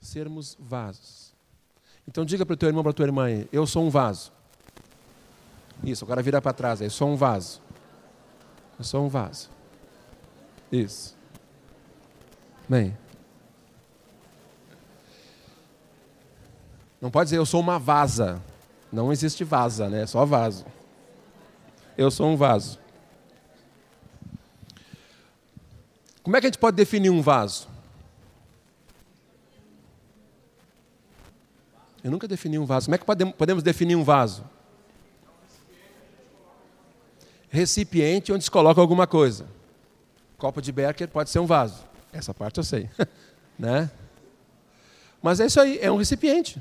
sermos vasos. Então diga para o teu irmão, para a tua irmã, eu sou um vaso. Isso, agora vira para trás, eu sou um vaso. Eu sou um vaso. Isso. Bem. Não pode dizer eu sou uma vaza. Não existe vaza, né? É só vaso. Eu sou um vaso. Como é que a gente pode definir um vaso? Eu nunca defini um vaso. Como é que podemos definir um vaso? Recipiente onde se coloca alguma coisa. Copo de Becker pode ser um vaso. Essa parte eu sei. né? Mas é isso aí, é um recipiente.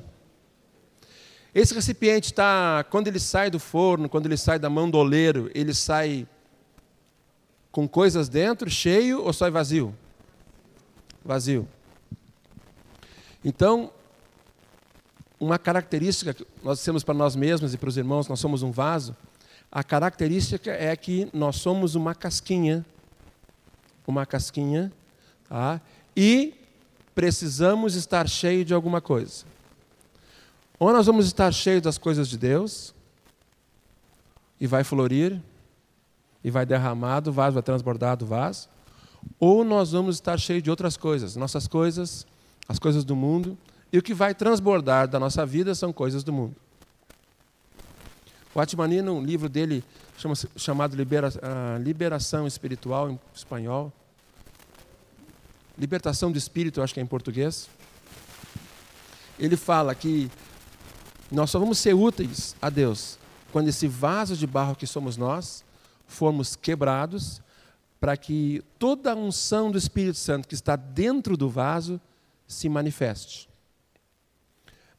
Esse recipiente está, quando ele sai do forno, quando ele sai da mão do oleiro, ele sai com coisas dentro, cheio ou sai vazio? Vazio. Então, uma característica que nós temos para nós mesmos e para os irmãos, nós somos um vaso. A característica é que nós somos uma casquinha, uma casquinha, tá? e precisamos estar cheio de alguma coisa. Ou nós vamos estar cheios das coisas de Deus, e vai florir, e vai derramar do vaso, vai transbordar do vaso, ou nós vamos estar cheios de outras coisas, nossas coisas, as coisas do mundo, e o que vai transbordar da nossa vida são coisas do mundo. O Atmani, no livro dele chama chamado Libera, uh, Liberação Espiritual, em espanhol, Libertação do Espírito, acho que é em português, ele fala que nós só vamos ser úteis a Deus quando esse vaso de barro que somos nós formos quebrados, para que toda a unção do Espírito Santo que está dentro do vaso se manifeste.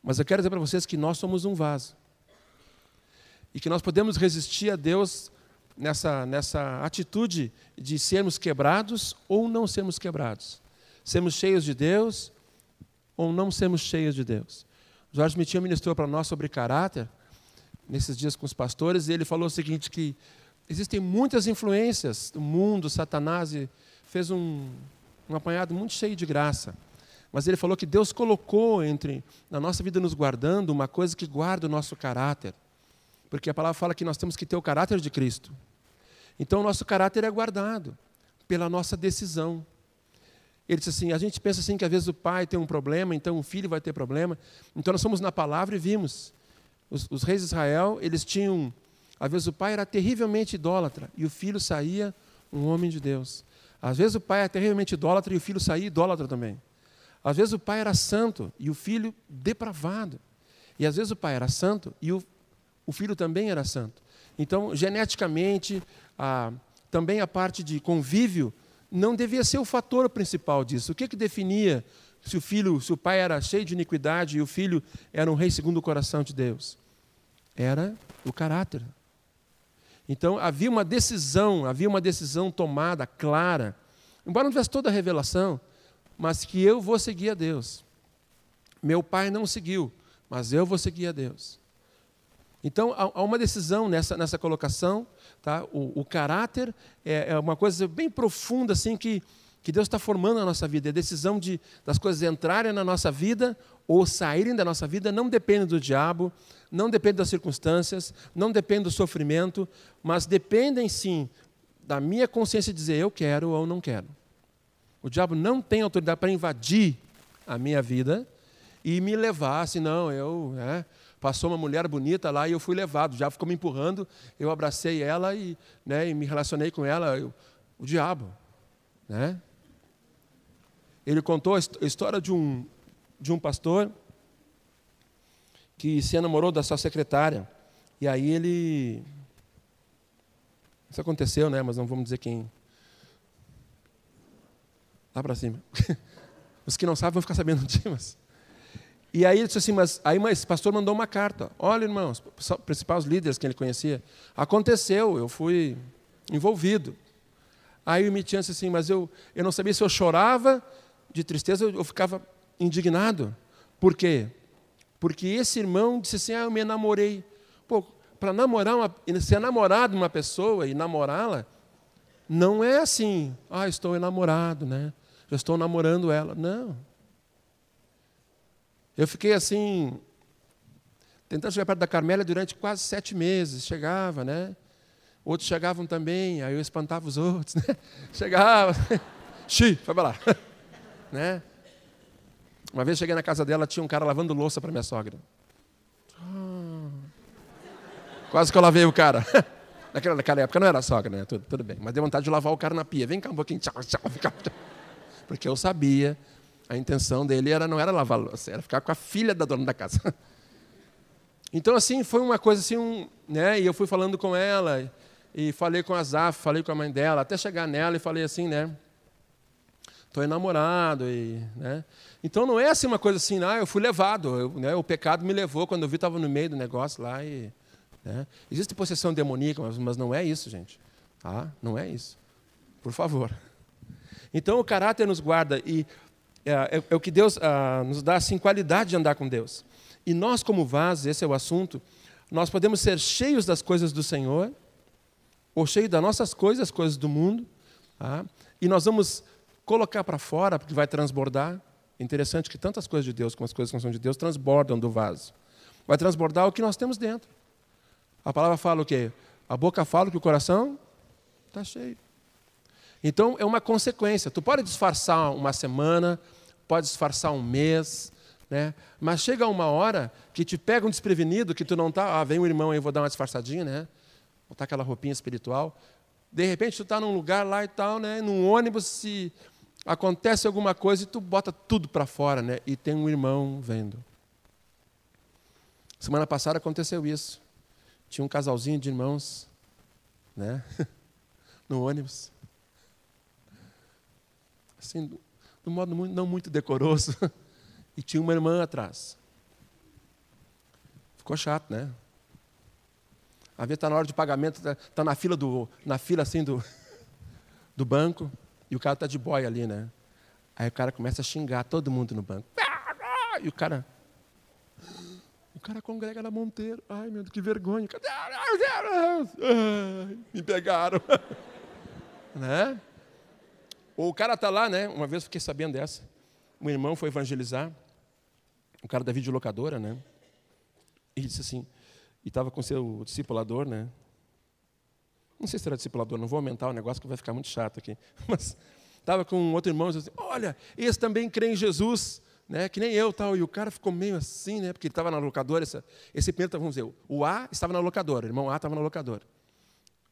Mas eu quero dizer para vocês que nós somos um vaso. E que nós podemos resistir a Deus nessa, nessa atitude de sermos quebrados ou não sermos quebrados. Sermos cheios de Deus ou não sermos cheios de Deus. Jorge Mitinho ministrou para nós sobre caráter, nesses dias com os pastores, e ele falou o seguinte, que existem muitas influências do mundo, Satanás fez um, um apanhado muito cheio de graça. Mas ele falou que Deus colocou entre na nossa vida nos guardando uma coisa que guarda o nosso caráter. Porque a palavra fala que nós temos que ter o caráter de Cristo. Então o nosso caráter é guardado pela nossa decisão. Ele disse assim: a gente pensa assim que às vezes o pai tem um problema, então o filho vai ter problema. Então nós fomos na palavra e vimos. Os, os reis de Israel, eles tinham. Às vezes o pai era terrivelmente idólatra e o filho saía um homem de Deus. Às vezes o pai era terrivelmente idólatra e o filho saía idólatra também. Às vezes o pai era santo e o filho depravado. E às vezes o pai era santo e o, o filho também era santo. Então, geneticamente, a, também a parte de convívio não devia ser o fator principal disso. O que, que definia se o filho, se o pai era cheio de iniquidade e o filho era um rei segundo o coração de Deus? Era o caráter. Então havia uma decisão, havia uma decisão tomada clara. Embora não tivesse toda a revelação, mas que eu vou seguir a Deus. Meu pai não seguiu, mas eu vou seguir a Deus. Então, há uma decisão nessa, nessa colocação. Tá? O, o caráter é, é, uma coisa bem profunda assim que, que Deus está formando na nossa vida. A decisão de, das coisas entrarem na nossa vida ou saírem da nossa vida não depende do diabo, não depende das circunstâncias, não depende do sofrimento, mas dependem sim da minha consciência dizer eu quero ou não quero. O diabo não tem autoridade para invadir a minha vida e me levar, senão eu. É, passou uma mulher bonita lá e eu fui levado. O diabo ficou me empurrando, eu abracei ela e, né, e me relacionei com ela. Eu, o diabo. Né? Ele contou a história de um, de um pastor que se enamorou da sua secretária. E aí ele. Isso aconteceu, né? Mas não vamos dizer quem, Lá para cima. Os que não sabem vão ficar sabendo disso. E aí ele disse assim, mas aí esse pastor mandou uma carta. Olha, irmãos, os principais líderes que ele conhecia. Aconteceu, eu fui envolvido. Aí o Mitian disse assim, mas eu, eu não sabia se eu chorava de tristeza ou eu ficava indignado. Por quê? Porque esse irmão disse assim, ah, eu me namorei. Pô, para namorar, uma, ser namorado de uma pessoa e namorá-la, não é assim, ah, estou enamorado, né? Já estou namorando ela. Não. Eu fiquei assim, tentando chegar perto da Carmélia durante quase sete meses. Chegava, né? Outros chegavam também, aí eu espantava os outros, né? Chegava, xi, foi para lá. né? Uma vez cheguei na casa dela, tinha um cara lavando louça para minha sogra. Quase que eu lavei o cara. Naquela, naquela época não era sogra, né? Tudo, tudo bem. Mas deu vontade de lavar o cara na pia. Vem cá um pouquinho. Tchau, tchau, tchau. Porque eu sabia, a intenção dele era, não era lavar louça, era ficar com a filha da dona da casa. Então, assim, foi uma coisa assim, um, né? E eu fui falando com ela, e falei com a Zaf, falei com a mãe dela, até chegar nela e falei assim, né? Estou enamorado, e, né? Então não é assim uma coisa assim, ah, eu fui levado, eu, né, o pecado me levou, quando eu vi estava no meio do negócio lá e né? Existe possessão demoníaca, mas, mas não é isso, gente. Tá? Não é isso. Por favor. Então o caráter nos guarda e é, é, é o que Deus ah, nos dá assim qualidade de andar com Deus. E nós como vasos, esse é o assunto, nós podemos ser cheios das coisas do Senhor ou cheios das nossas coisas, as coisas do mundo, tá? e nós vamos colocar para fora porque vai transbordar. Interessante que tantas coisas de Deus como as coisas que não são de Deus transbordam do vaso. Vai transbordar o que nós temos dentro. A palavra fala o quê? A boca fala que o coração está cheio. Então é uma consequência. Tu pode disfarçar uma semana, pode disfarçar um mês, né? Mas chega uma hora que te pega um desprevenido, que tu não está, ah, vem um irmão aí, vou dar uma disfarçadinha, né? Botar aquela roupinha espiritual. De repente tu está num lugar lá e tal, né? Num ônibus, se acontece alguma coisa e tu bota tudo para fora, né? E tem um irmão vendo. Semana passada aconteceu isso. Tinha um casalzinho de irmãos, né? no ônibus. Assim, de um modo não muito decoroso. E tinha uma irmã atrás. Ficou chato, né? A vez está na hora de pagamento, está tá na fila do, na fila assim do, do banco, e o cara está de boia ali, né? Aí o cara começa a xingar todo mundo no banco. E o cara o cara congrega na Monteiro. Ai, meu Deus, que vergonha. Ai, me pegaram. né? O cara está lá, né? Uma vez fiquei sabendo dessa. Um irmão foi evangelizar. O cara da videolocadora, né? E disse assim, e estava com seu discipulador, né? Não sei se era discipulador, não vou aumentar o negócio que vai ficar muito chato aqui. Mas estava com um outro irmão e disse assim, olha, esse também crê em Jesus né, que nem eu tal. E o cara ficou meio assim, né, porque ele estava na locadora. Essa, esse primeiro, vamos dizer, o A estava na locadora, o irmão A estava na locadora.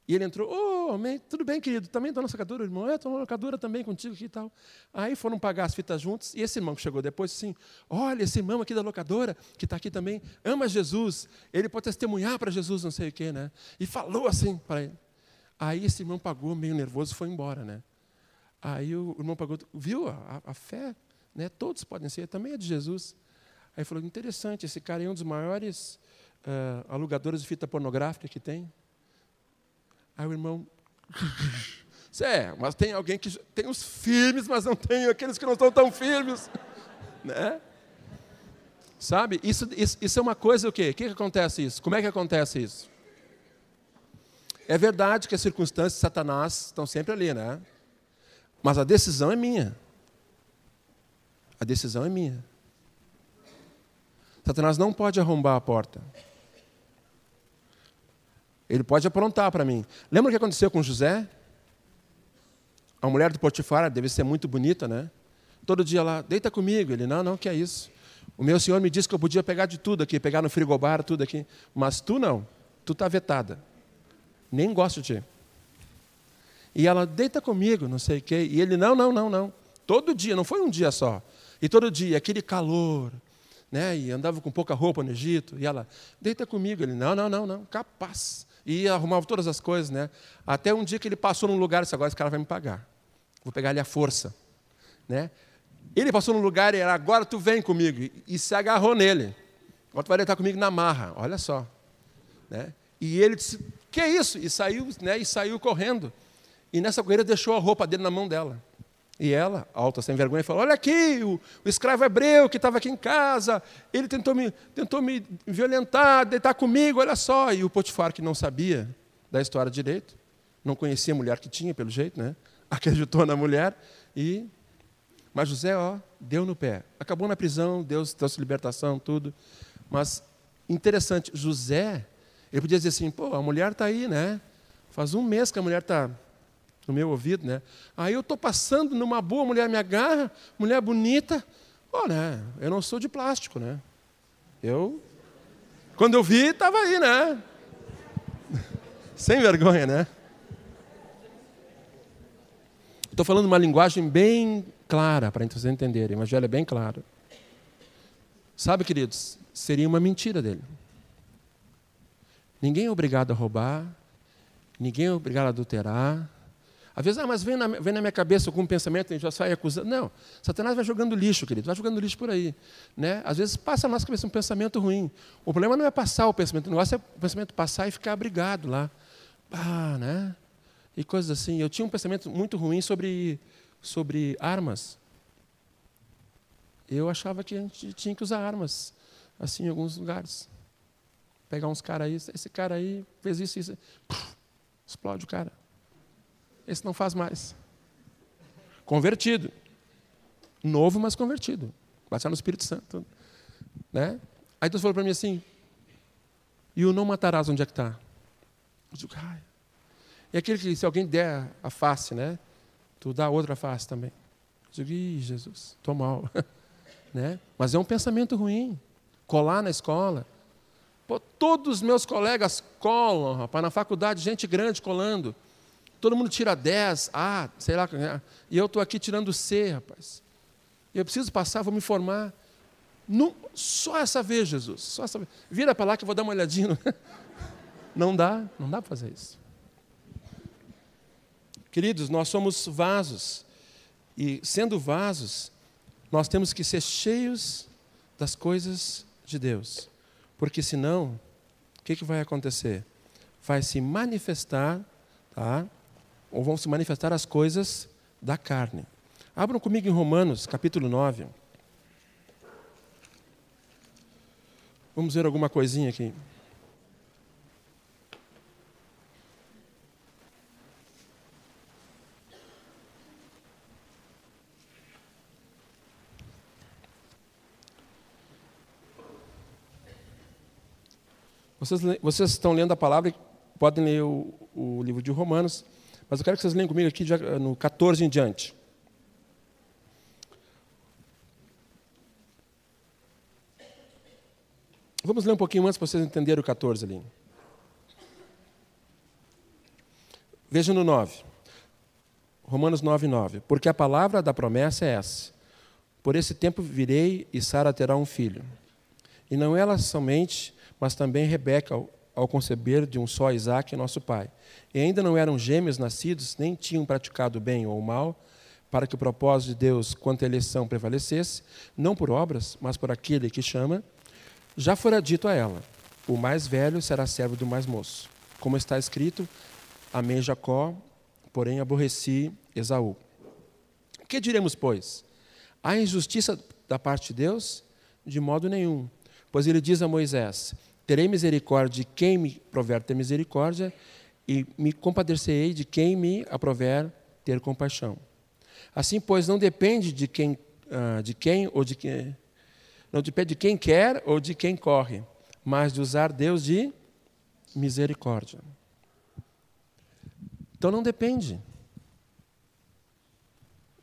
E ele entrou, ô, oh, tudo bem, querido, também estou na locadora, irmão, é, estou na locadora também contigo aqui e tal. Aí foram pagar as fitas juntos, e esse irmão que chegou depois, assim, olha, esse irmão aqui da locadora, que está aqui também, ama Jesus, ele pode testemunhar para Jesus, não sei o quê, né? E falou assim para ele. Aí esse irmão pagou, meio nervoso, foi embora, né? Aí o irmão pagou, viu a, a fé né? Todos podem ser, também é de Jesus. Aí falou: interessante, esse cara é um dos maiores uh, alugadores de fita pornográfica que tem. Aí o irmão. é, mas tem alguém que tem os firmes, mas não tem aqueles que não estão tão firmes. né? Sabe? Isso, isso, isso, é uma coisa o quê? O que, que acontece isso? Como é que acontece isso? É verdade que as circunstâncias de Satanás estão sempre ali, né? Mas a decisão é minha. A decisão é minha. Satanás não pode arrombar a porta. Ele pode aprontar para mim. Lembra o que aconteceu com José? A mulher do Potifar deve ser muito bonita, né? Todo dia lá, deita comigo. Ele, não, não, que é isso. O meu senhor me disse que eu podia pegar de tudo aqui, pegar no frigobar, tudo aqui. Mas tu não, tu está vetada. Nem gosto de ti. E ela, deita comigo, não sei o quê. E ele, não, não, não, não. Todo dia, não foi um dia só. E todo dia, aquele calor, né? E andava com pouca roupa no Egito. E ela, deita comigo. Ele, não, não, não, não, capaz. E arrumava todas as coisas, né? Até um dia que ele passou num lugar e disse, agora esse cara vai me pagar. Vou pegar ele à força. Né? Ele passou num lugar e era, agora tu vem comigo. E se agarrou nele. Agora tu vai deitar comigo na marra, olha só. Né? E ele disse, que é isso? E saiu, né? e saiu correndo. E nessa corrida deixou a roupa dele na mão dela. E ela, alta, sem vergonha, falou: Olha aqui, o, o escravo hebreu que estava aqui em casa, ele tentou me, tentou me violentar, deitar comigo, olha só. E o Potifar, que não sabia da história direito, não conhecia a mulher que tinha, pelo jeito, né? acreditou na mulher e. Mas José, ó, deu no pé. Acabou na prisão, Deus trouxe libertação, tudo. Mas interessante, José, ele podia dizer assim, pô, a mulher está aí, né? Faz um mês que a mulher está no meu ouvido, né? Aí eu estou passando numa boa, mulher me agarra, mulher bonita. Pô, né? Eu não sou de plástico, né? Eu, quando eu vi, estava aí, né? Sem vergonha, né? Estou falando uma linguagem bem clara para vocês entenderem. O evangelho é bem claro. Sabe, queridos, seria uma mentira dele. Ninguém é obrigado a roubar, ninguém é obrigado a adulterar. Às vezes, ah, mas vem na, vem na minha cabeça algum pensamento e já sai acusando. Não, Satanás vai jogando lixo, querido, vai jogando lixo por aí. Né? Às vezes passa na nossa cabeça um pensamento ruim. O problema não é passar o pensamento, o negócio é o pensamento passar e ficar abrigado lá. Ah, né? E coisas assim. Eu tinha um pensamento muito ruim sobre, sobre armas. Eu achava que a gente tinha que usar armas, assim, em alguns lugares. Pegar uns caras aí, esse cara aí fez isso, isso. Explode o cara. Esse não faz mais. Convertido. Novo, mas convertido. Baixar no Espírito Santo. Né? Aí Deus falou para mim assim: e o não matarás, onde é que está? Eu digo, ai. E aquele que, se alguém der a face, né? Tu dá outra face também. Eu digo, ih, Jesus, estou mal. né? Mas é um pensamento ruim. Colar na escola. Pô, todos os meus colegas colam, rapaz, na faculdade, gente grande colando. Todo mundo tira 10, A, sei lá. E eu estou aqui tirando C, rapaz. Eu preciso passar, vou me formar. Só essa vez, Jesus. Só essa vez. Vira para lá que eu vou dar uma olhadinha. Não dá, não dá para fazer isso. Queridos, nós somos vasos. E sendo vasos, nós temos que ser cheios das coisas de Deus. Porque senão, o que, que vai acontecer? Vai se manifestar, tá? Ou vão se manifestar as coisas da carne. Abram comigo em Romanos, capítulo 9. Vamos ver alguma coisinha aqui. Vocês, vocês estão lendo a palavra, podem ler o, o livro de Romanos. Mas eu quero que vocês leiam comigo aqui no 14 em diante. Vamos ler um pouquinho antes para vocês entenderem o 14 ali. Veja no 9. Romanos 9, 9. Porque a palavra da promessa é essa. Por esse tempo virei e Sara terá um filho. E não ela somente, mas também Rebeca, ao conceber de um só Isaac, nosso pai. E ainda não eram gêmeos nascidos, nem tinham praticado bem ou mal, para que o propósito de Deus quanto à eleição prevalecesse, não por obras, mas por aquele que chama, já fora dito a ela: o mais velho será servo do mais moço. Como está escrito: Amém Jacó, porém aborreci Esaú. Que diremos, pois? Há injustiça da parte de Deus? De modo nenhum. Pois ele diz a Moisés: Terei misericórdia de quem me prover ter misericórdia, e me compadecerei de quem me aprover ter compaixão. Assim, pois, não depende de quem, ah, de quem ou de quem, não depende de quem quer ou de quem corre, mas de usar Deus de misericórdia. Então não depende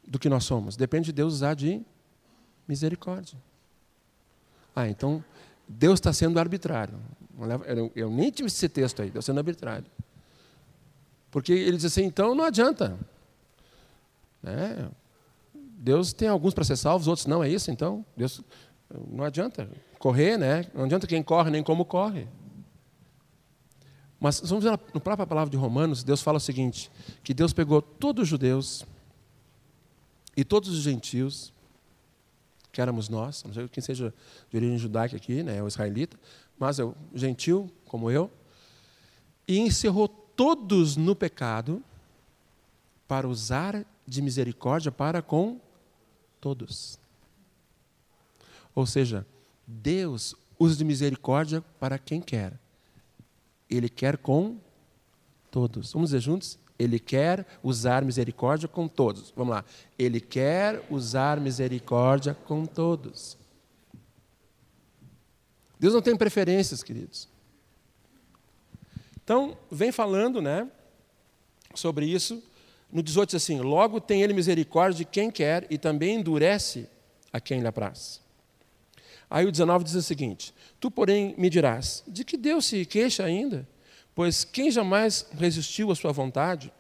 do que nós somos, depende de Deus usar de misericórdia. Ah, então Deus está sendo arbitrário. Eu nem tive esse texto aí, Deus sendo arbitrário. Porque ele diz assim, então não adianta. Né? Deus tem alguns para ser salvos, outros não, é isso então? Deus não adianta correr, né? Não adianta quem corre nem como corre. Mas vamos ver no própria palavra de Romanos, Deus fala o seguinte: que Deus pegou todos os judeus e todos os gentios que éramos nós, não sei quem seja de origem judaica aqui, né, o israelita, mas é o gentil, como eu, e encerrou todos no pecado para usar de misericórdia para com todos. Ou seja, Deus usa de misericórdia para quem quer. Ele quer com todos. Vamos dizer juntos? Ele quer usar misericórdia com todos. Vamos lá. Ele quer usar misericórdia com todos. Deus não tem preferências, queridos. Então, vem falando, né, sobre isso. No 18 diz assim: Logo tem ele misericórdia de quem quer e também endurece a quem lhe apraz. Aí o 19 diz o seguinte: Tu, porém, me dirás: De que Deus se queixa ainda? Pois quem jamais resistiu à sua vontade?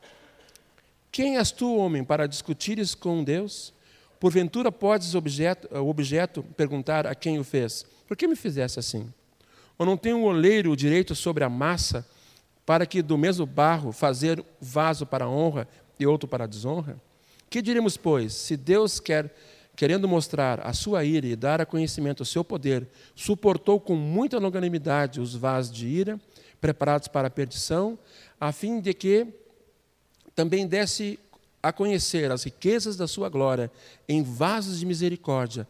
Quem és tu, homem, para discutires com Deus? Porventura podes objeto, o objeto perguntar a quem o fez: Por que me fizesse assim? Ou não tem o um oleiro o direito sobre a massa para que do mesmo barro fazer vaso para honra e outro para desonra? Que diremos, pois, se Deus quer, querendo mostrar a sua ira e dar a conhecimento o seu poder, suportou com muita longanimidade os vasos de ira, preparados para a perdição, a fim de que também desse a conhecer as riquezas da sua glória em vasos de misericórdia,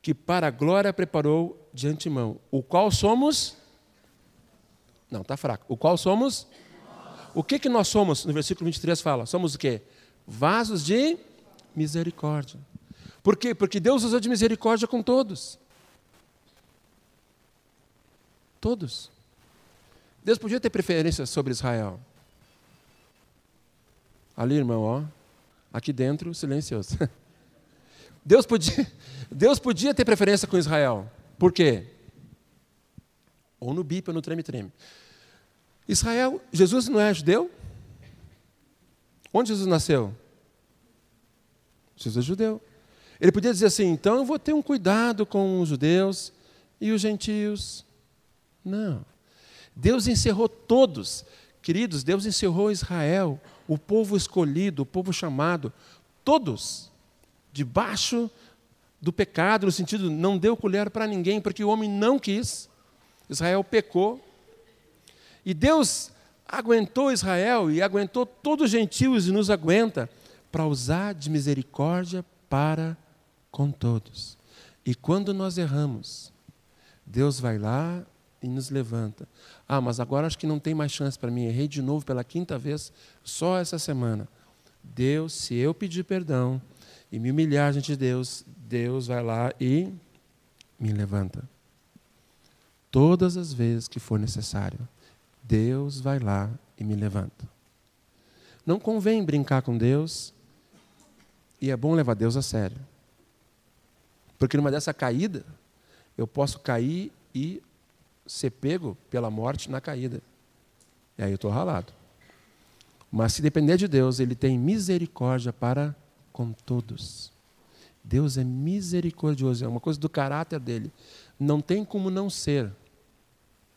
que para a glória preparou de antemão, o qual somos não, está fraco. O qual somos? O que, que nós somos? No versículo 23 fala: somos o quê? Vasos de misericórdia. Por quê? Porque Deus usou de misericórdia com todos. Todos. Deus podia ter preferência sobre Israel. Ali, irmão, ó. Aqui dentro, silencioso. Deus podia, Deus podia ter preferência com Israel. Por quê? Ou no bip ou no treme-treme. Israel, Jesus não é judeu? Onde Jesus nasceu? Jesus é judeu. Ele podia dizer assim: então eu vou ter um cuidado com os judeus e os gentios. Não. Deus encerrou todos. Queridos, Deus encerrou Israel, o povo escolhido, o povo chamado, todos, debaixo do pecado, no sentido, não deu colher para ninguém, porque o homem não quis. Israel pecou, e Deus aguentou Israel e aguentou todos os gentios e nos aguenta para usar de misericórdia para com todos. E quando nós erramos, Deus vai lá e nos levanta. Ah, mas agora acho que não tem mais chance para mim. Errei de novo pela quinta vez, só essa semana. Deus, se eu pedir perdão e me humilhar diante de Deus, Deus vai lá e me levanta. Todas as vezes que for necessário. Deus vai lá e me levanta. Não convém brincar com Deus, e é bom levar Deus a sério. Porque numa dessa caída, eu posso cair e ser pego pela morte na caída. E aí eu estou ralado. Mas se depender de Deus, Ele tem misericórdia para com todos. Deus é misericordioso, é uma coisa do caráter dele. Não tem como não ser.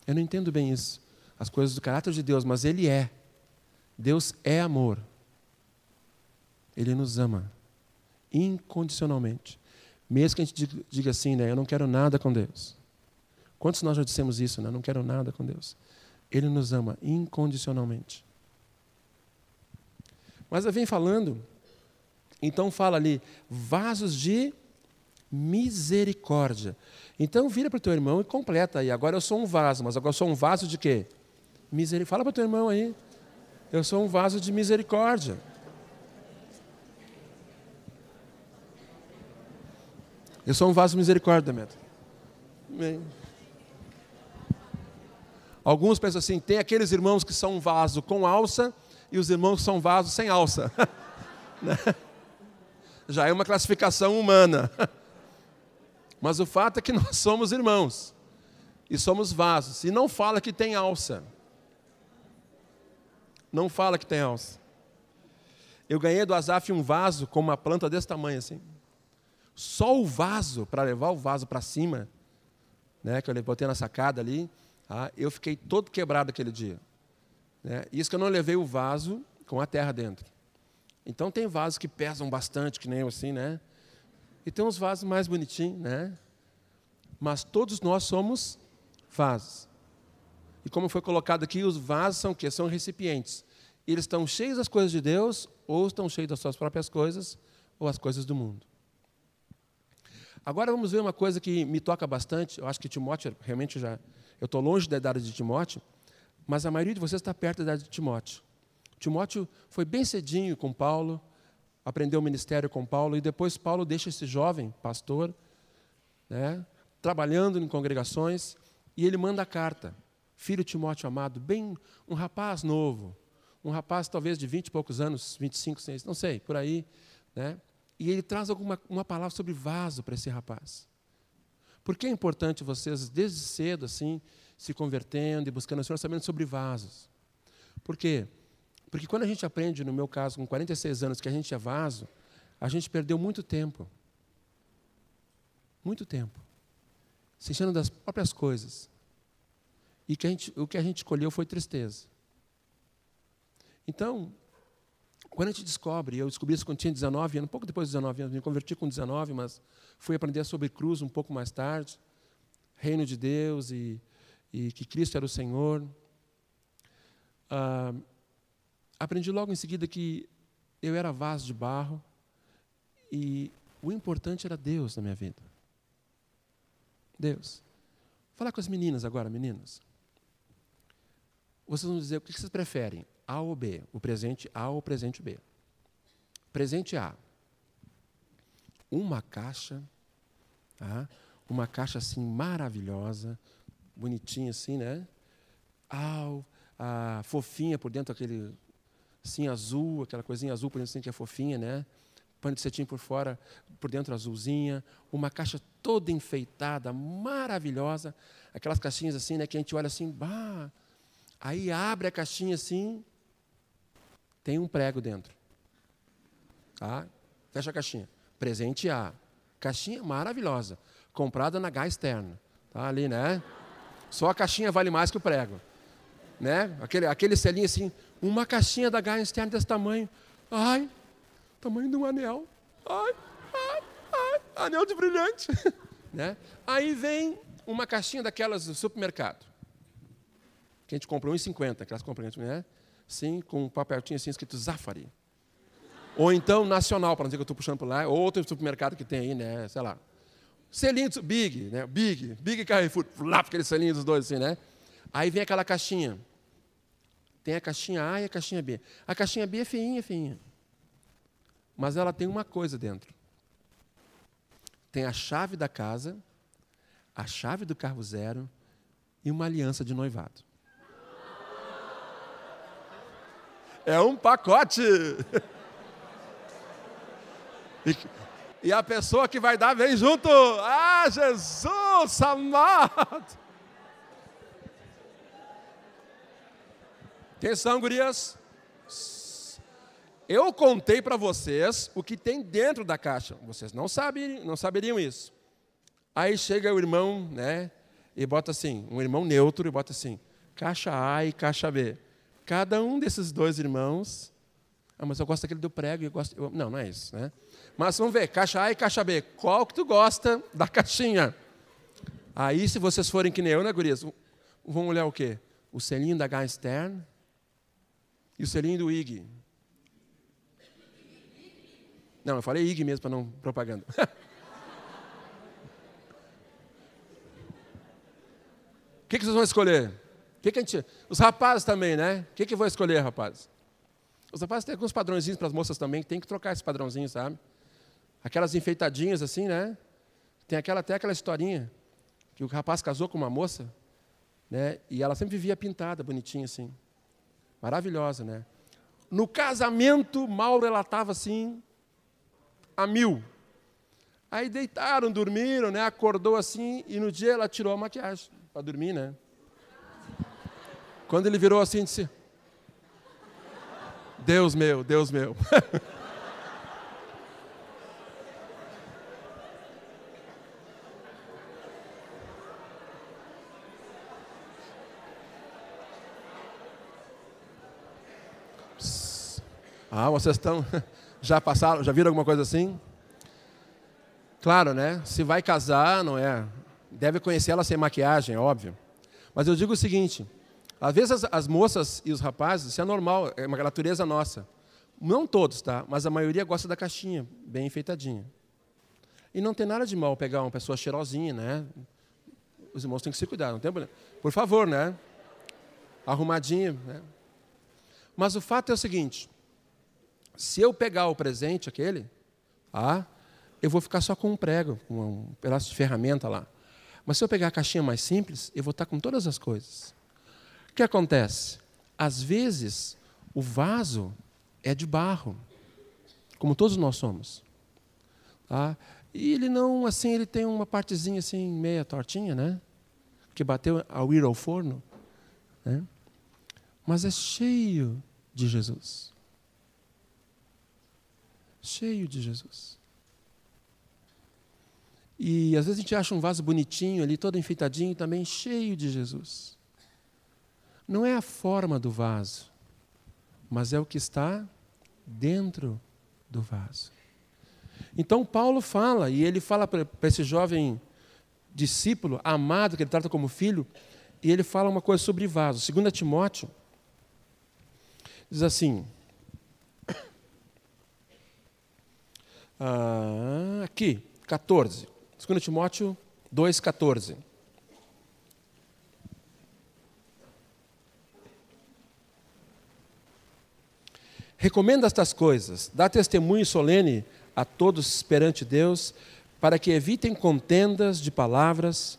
Eu não entendo bem isso as coisas do caráter de Deus, mas Ele é. Deus é amor. Ele nos ama incondicionalmente. Mesmo que a gente diga assim, né, eu não quero nada com Deus. Quantos nós já dissemos isso, né? Não quero nada com Deus. Ele nos ama incondicionalmente. Mas vem falando, então fala ali, vasos de misericórdia. Então vira para o teu irmão e completa aí. Agora eu sou um vaso, mas agora eu sou um vaso de quê? Misericórdia. Fala para o teu irmão aí. Eu sou um vaso de misericórdia. Eu sou um vaso de misericórdia, Demetrio. Bem. Alguns pensam assim: tem aqueles irmãos que são vaso com alça e os irmãos que são vasos sem alça. Né? Já é uma classificação humana. Mas o fato é que nós somos irmãos e somos vasos. E não fala que tem alça. Não fala que tem alça. Eu ganhei do Azaf um vaso com uma planta desse tamanho assim. Só o vaso, para levar o vaso para cima, né, que eu botei na sacada ali, tá, eu fiquei todo quebrado aquele dia. Né? Isso que eu não levei o vaso com a terra dentro. Então tem vasos que pesam bastante, que nem eu assim, né? E tem uns vasos mais bonitinhos, né? Mas todos nós somos vasos. E como foi colocado aqui, os vasos são o quê? São recipientes. Eles estão cheios das coisas de Deus, ou estão cheios das suas próprias coisas, ou as coisas do mundo. Agora vamos ver uma coisa que me toca bastante. Eu acho que Timóteo, realmente já. Eu estou longe da idade de Timóteo, mas a maioria de vocês está perto da idade de Timóteo. Timóteo foi bem cedinho com Paulo, aprendeu o ministério com Paulo, e depois Paulo deixa esse jovem pastor, né, trabalhando em congregações, e ele manda a carta. Filho Timóteo amado, bem um rapaz novo, um rapaz talvez de vinte e poucos anos, 25, 6, não sei, por aí, né? E ele traz alguma uma palavra sobre vaso para esse rapaz. Por que é importante vocês, desde cedo, assim, se convertendo e buscando o Senhor, sabendo sobre vasos? Por quê? Porque quando a gente aprende, no meu caso, com 46 anos, que a gente é vaso, a gente perdeu muito tempo. Muito tempo. Se enchendo das próprias coisas. E que gente, o que a gente escolheu foi tristeza. Então, quando a gente descobre, eu descobri isso quando tinha 19 anos, pouco depois de 19 anos, me converti com 19, mas fui aprender sobre cruz um pouco mais tarde, reino de Deus e, e que Cristo era o Senhor. Ah, aprendi logo em seguida que eu era vaso de barro e o importante era Deus na minha vida. Deus. Vou falar com as meninas agora, meninas. Vocês vão dizer o que vocês preferem, A ou B? O presente A ou o presente B? Presente A. Uma caixa, tá? uma caixa assim maravilhosa, bonitinha assim, né? Au, fofinha por dentro, aquele assim azul, aquela coisinha azul por dentro assim, que é fofinha, né? Pano de cetim por fora, por dentro azulzinha, uma caixa toda enfeitada, maravilhosa, aquelas caixinhas assim, né, que a gente olha assim, bah, Aí abre a caixinha assim, tem um prego dentro. Tá? Fecha a caixinha. Presente A. Caixinha maravilhosa. Comprada na gás externa. Tá ali, né? Só a caixinha vale mais que o prego. Né? Aquele, aquele selinho assim, uma caixinha da gás externa desse tamanho. Ai, tamanho de um anel. Ai, ai, ai, anel de brilhante. né? Aí vem uma caixinha daquelas do supermercado que a gente compra 1,50, aquelas compras, né? Sim, com um papelzinho assim escrito Zafari. Ou então nacional, para não dizer que eu estou puxando por lá, ou outro supermercado que tem aí, né? Sei lá. Selinho Big, né? Big, Big Carrefour, lá aquele selinho dos dois assim, né? Aí vem aquela caixinha. Tem a caixinha A e a caixinha B. A caixinha B é feinha, feinha. Mas ela tem uma coisa dentro. Tem a chave da casa, a chave do carro zero e uma aliança de noivado. É um pacote. E, e a pessoa que vai dar vem junto. Ah, Jesus amado. São, gurias? Eu contei para vocês o que tem dentro da caixa. Vocês não sabem, não saberiam isso. Aí chega o irmão, né? E bota assim, um irmão neutro e bota assim, caixa A e caixa B. Cada um desses dois irmãos. Ah, mas eu gosto daquele do prego e gosto. Eu, não, não é isso, né? Mas vamos ver, caixa A e caixa B. Qual que tu gosta da caixinha? Aí, se vocês forem que nem eu, né, gurias? Vão olhar o quê? O selinho da Stern e o selinho do IG. Não, eu falei IG mesmo para não propaganda. O que, que vocês vão escolher? Que gente, os rapazes também, né? O que, que eu vou escolher, rapazes? Os rapazes têm alguns padrõezinhos para as moças também, tem que trocar esse padrãozinho, sabe? Aquelas enfeitadinhas assim, né? Tem aquela, até aquela historinha que o rapaz casou com uma moça, né? E ela sempre vivia pintada, bonitinha assim. Maravilhosa, né? No casamento, Mauro ela estava assim, a mil. Aí deitaram, dormiram, né? Acordou assim e no dia ela tirou a maquiagem para dormir, né? Quando ele virou assim, disse: Deus meu, Deus meu. Ah, vocês estão. Já passaram, já viram alguma coisa assim? Claro, né? Se vai casar, não é? Deve conhecer ela sem maquiagem, é óbvio. Mas eu digo o seguinte: às vezes as, as, moças e os rapazes, isso é normal, é uma natureza nossa. Não todos, tá? Mas a maioria gosta da caixinha, bem enfeitadinha. E não tem nada de mal pegar uma pessoa cheirosinha, né? Os irmãos têm que se cuidar, não tem problema. Por favor, né? Arrumadinha, né? Mas o fato é o seguinte: se eu pegar o presente aquele, ah, eu vou ficar só com um prego, com um pedaço de ferramenta lá. Mas se eu pegar a caixinha mais simples, eu vou estar com todas as coisas. Que acontece? Às vezes, o vaso é de barro, como todos nós somos. Tá? E ele não, assim, ele tem uma partezinha assim, meia tortinha, né? Que bateu ao ir ao forno. Né? Mas é cheio de Jesus. Cheio de Jesus. E às vezes a gente acha um vaso bonitinho ali, todo enfeitadinho, também cheio de Jesus. Não é a forma do vaso, mas é o que está dentro do vaso. Então Paulo fala, e ele fala para esse jovem discípulo, amado, que ele trata como filho, e ele fala uma coisa sobre vaso. 2 Timóteo diz assim: ah, aqui, 14. 2 Timóteo 2,14. Recomenda estas coisas, dá testemunho solene a todos perante Deus, para que evitem contendas de palavras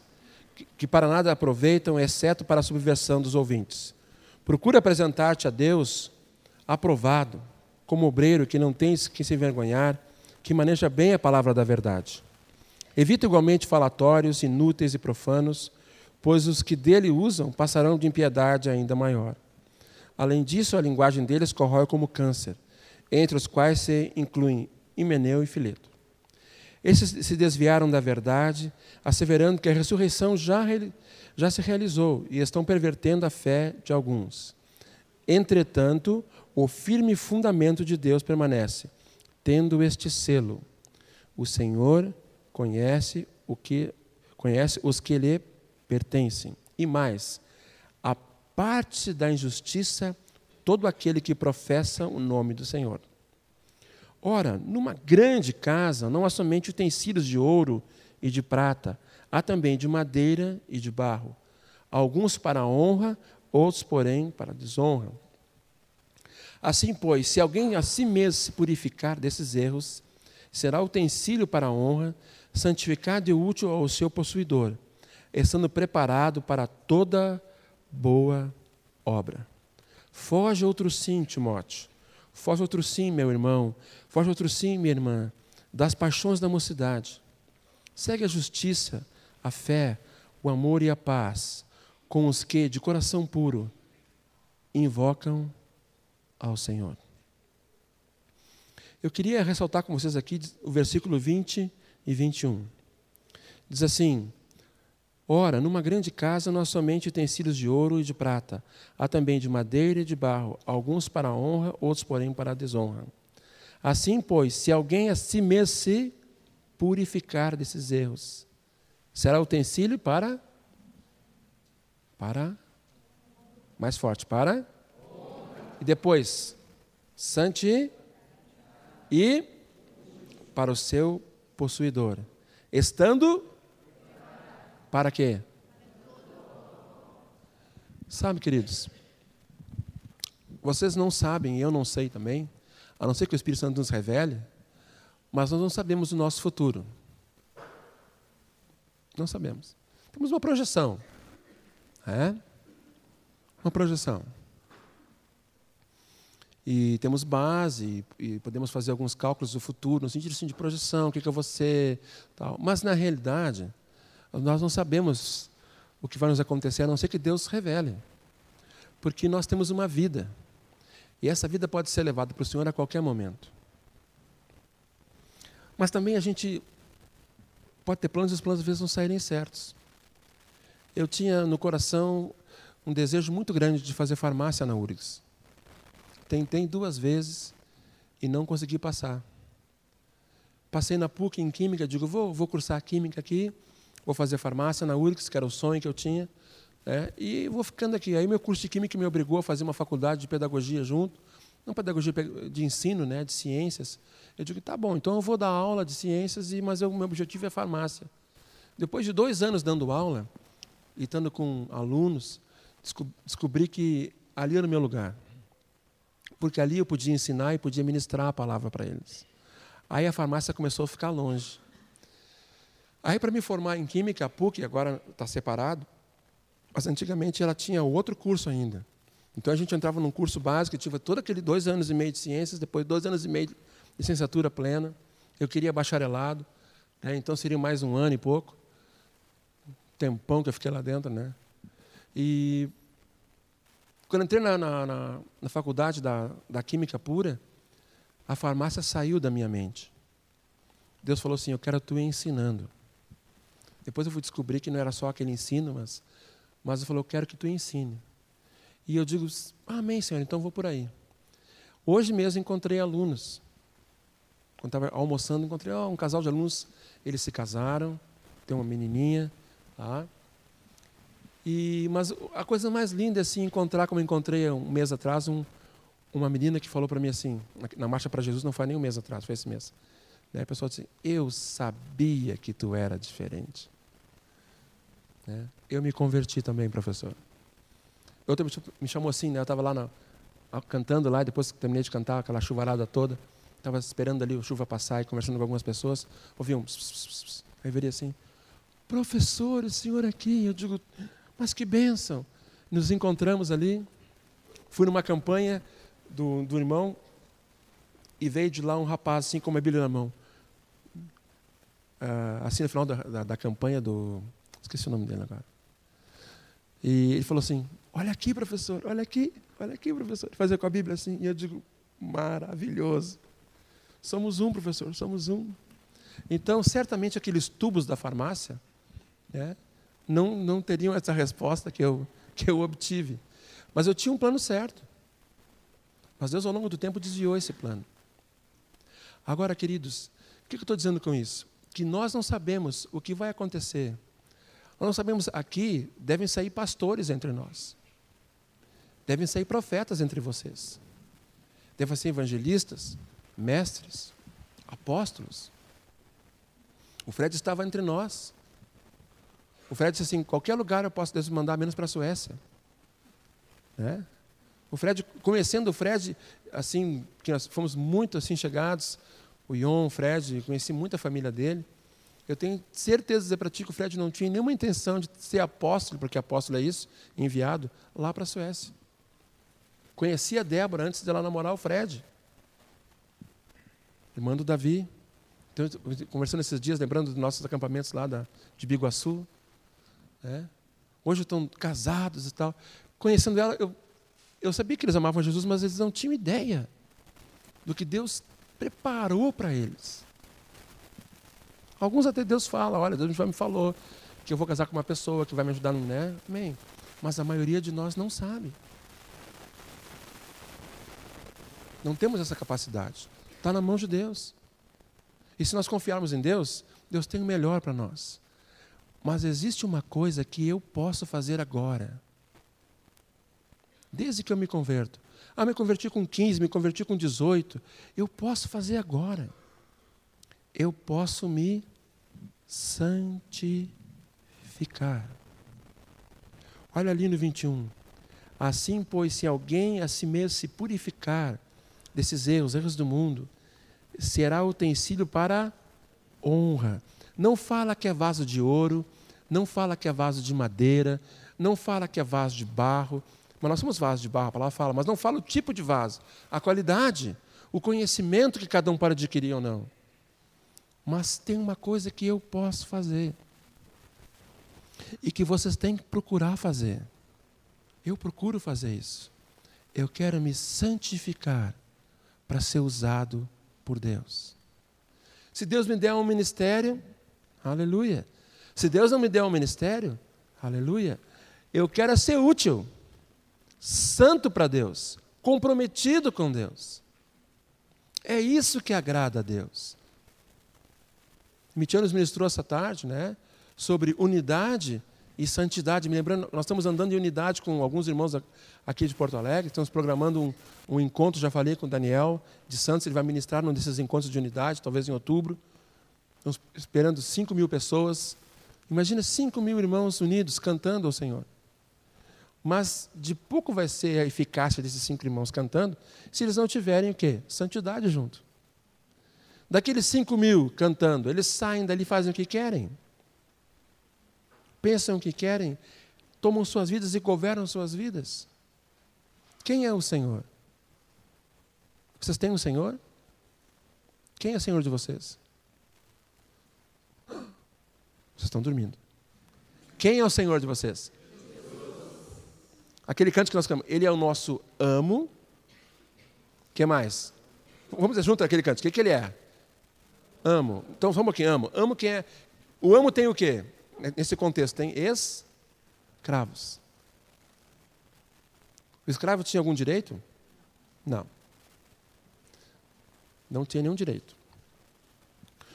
que para nada aproveitam, exceto para a subversão dos ouvintes. Procura apresentar-te a Deus aprovado, como obreiro que não tens que se envergonhar, que maneja bem a palavra da verdade. Evita igualmente falatórios inúteis e profanos, pois os que dele usam passarão de impiedade ainda maior. Além disso, a linguagem deles corrói como câncer, entre os quais se incluem Himeneu e Fileto. Esses se desviaram da verdade, asseverando que a ressurreição já, já se realizou e estão pervertendo a fé de alguns. Entretanto, o firme fundamento de Deus permanece, tendo este selo: o Senhor conhece o que conhece os que lhe pertencem. E mais, parte da injustiça todo aquele que professa o nome do Senhor. Ora, numa grande casa não há somente utensílios de ouro e de prata, há também de madeira e de barro, alguns para honra, outros, porém, para desonra. Assim, pois, se alguém a si mesmo se purificar desses erros, será utensílio para honra, santificado e útil ao seu possuidor, estando preparado para toda boa obra. Foge outro sim, Timóteo. Foge outro sim, meu irmão. Foge outro sim, minha irmã, das paixões da mocidade. Segue a justiça, a fé, o amor e a paz, com os que, de coração puro, invocam ao Senhor. Eu queria ressaltar com vocês aqui o versículo 20 e 21. Diz assim: Ora, numa grande casa não há somente utensílios de ouro e de prata, há também de madeira e de barro, alguns para a honra, outros, porém, para a desonra. Assim, pois, se alguém a si mesmo se purificar desses erros, será utensílio para para mais forte, para e depois sante e para o seu possuidor. Estando para quê? Sabe, queridos, vocês não sabem, eu não sei também, a não ser que o Espírito Santo nos revele, mas nós não sabemos o nosso futuro. Não sabemos. Temos uma projeção. É? Uma projeção e temos base e podemos fazer alguns cálculos do futuro no sentido assim, de projeção, o que, que eu vou ser, tal. Mas na realidade nós não sabemos o que vai nos acontecer a não ser que Deus revele, porque nós temos uma vida e essa vida pode ser levada para o Senhor a qualquer momento. Mas também a gente pode ter planos e os planos às vezes não saírem certos. Eu tinha no coração um desejo muito grande de fazer farmácia na URGS. Tentei duas vezes e não consegui passar. Passei na PUC em Química, digo, vou, vou cursar Química aqui, vou fazer farmácia na URGS, que era o sonho que eu tinha, né, e vou ficando aqui. Aí meu curso de Química me obrigou a fazer uma faculdade de Pedagogia junto, não pedagogia de ensino, né, de ciências. Eu digo, tá bom, então eu vou dar aula de ciências, mas o meu objetivo é farmácia. Depois de dois anos dando aula, e estando com alunos, descobri que ali era o meu lugar. porque ali eu podia ensinar e podia ministrar a palavra para eles. Aí a farmácia começou a ficar longe. Aí, para me formar em Química, a PUC agora está separado, mas antigamente ela tinha outro curso ainda. Então a gente entrava num curso básico, tive todo aquele dois anos e meio de ciências, depois dois anos e meio de licenciatura plena. Eu queria bacharelado, né? então seria mais um ano e pouco. Tempão que eu fiquei lá dentro, né? E quando entrei na, na, na, na faculdade da, da Química Pura, a farmácia saiu da minha mente. Deus falou assim: Eu quero tu ensinando. Depois eu fui descobrir que não era só aquele ensino, mas, mas eu falou: Eu quero que tu ensine. E eu digo: Amém, Senhor, então vou por aí. Hoje mesmo encontrei alunos. Quando estava almoçando, encontrei oh, um casal de alunos. Eles se casaram, tem uma menininha lá. E, mas a coisa mais linda é assim, encontrar, como encontrei um mês atrás, um, uma menina que falou para mim assim, na, na Marcha para Jesus, não foi nem um mês atrás, foi esse mês. Né? A pessoa disse: Eu sabia que tu era diferente. Né? Eu me converti também, professor. Outra me chamou assim, né? eu estava lá na, cantando lá, depois que terminei de cantar, aquela chuvarada toda, estava esperando ali a chuva passar e conversando com algumas pessoas, ouvi um. Pss, pss, pss, aí veria assim: Professor, o senhor aqui. Eu digo: Mas que bênção. Nos encontramos ali, fui numa campanha do, do irmão e veio de lá um rapaz assim com uma Bíblia na mão. Uh, assim no final da, da, da, campanha do. Esqueci o nome dele agora. E ele falou assim: Olha aqui, professor, olha aqui, olha aqui, professor. Fazer com a Bíblia assim. E eu digo: Maravilhoso. Somos um, professor, somos um. Então, certamente aqueles tubos da farmácia né, não, não teriam essa resposta que eu, que eu obtive. Mas eu tinha um plano certo. Mas Deus, ao longo do tempo, desviou esse plano. Agora, queridos, o que eu estou dizendo com isso? Que nós não sabemos o que vai acontecer. Nós sabemos, aqui devem sair pastores entre nós. Devem sair profetas entre vocês. Devem ser evangelistas, mestres, apóstolos. O Fred estava entre nós. O Fred disse assim: qualquer lugar eu posso Deus mandar, menos para a Suécia. Né? O Fred, conhecendo o Fred, assim, que nós fomos muito assim chegados, o Ion, o Fred, conheci muita família dele. Eu tenho certeza de dizer para ti que o Fred não tinha nenhuma intenção de ser apóstolo, porque apóstolo é isso, enviado lá para a Suécia. Conhecia a Débora antes dela namorar o Fred. Irmã do Davi. Então, conversando esses dias, lembrando dos nossos acampamentos lá da, de Biguaçu. Né? Hoje estão casados e tal. Conhecendo ela, eu eu sabia que eles amavam Jesus, mas eles não tinham ideia do que Deus preparou para eles. Alguns até Deus fala, olha, Deus já me falou que eu vou casar com uma pessoa que vai me ajudar, né? Amém. Mas a maioria de nós não sabe. Não temos essa capacidade. Está na mão de Deus. E se nós confiarmos em Deus, Deus tem o melhor para nós. Mas existe uma coisa que eu posso fazer agora desde que eu me converto. Ah, me converti com 15, me converti com 18. Eu posso fazer agora. Eu posso me santificar. Olha ali no 21. Assim, pois, se alguém a si mesmo se purificar desses erros, erros do mundo, será utensílio para honra. Não fala que é vaso de ouro, não fala que é vaso de madeira, não fala que é vaso de barro, mas nós somos vasos de barro, a palavra fala, mas não fala o tipo de vaso, a qualidade, o conhecimento que cada um pode adquirir ou não. Mas tem uma coisa que eu posso fazer. E que vocês têm que procurar fazer. Eu procuro fazer isso. Eu quero me santificar para ser usado por Deus. Se Deus me der um ministério, aleluia. Se Deus não me der um ministério, aleluia. Eu quero ser útil santo para Deus, comprometido com Deus. É isso que agrada a Deus. Mitiano nos ministrou essa tarde, né, sobre unidade e santidade. Me lembrando, nós estamos andando em unidade com alguns irmãos aqui de Porto Alegre, estamos programando um, um encontro, já falei com o Daniel de Santos, ele vai ministrar num desses encontros de unidade, talvez em outubro. Estamos esperando 5 mil pessoas. Imagina 5 mil irmãos unidos cantando ao Senhor. Mas de pouco vai ser a eficácia desses cinco irmãos cantando se eles não tiverem o quê? Santidade junto. Daqueles cinco mil cantando, eles saem dali fazem o que querem. Pensam o que querem, tomam suas vidas e governam suas vidas. Quem é o Senhor? Vocês têm um Senhor? Quem é o Senhor de vocês? Vocês estão dormindo. Quem é o Senhor de vocês? Aquele canto que nós cantamos, ele é o nosso amo. Que mais? Vamos dizer junto aquele canto. O que, que ele é? Amo. Então, vamos aqui, amo. Amo quem é. O amo tem o quê? Nesse contexto, tem escravos. O escravo tinha algum direito? Não. Não tinha nenhum direito.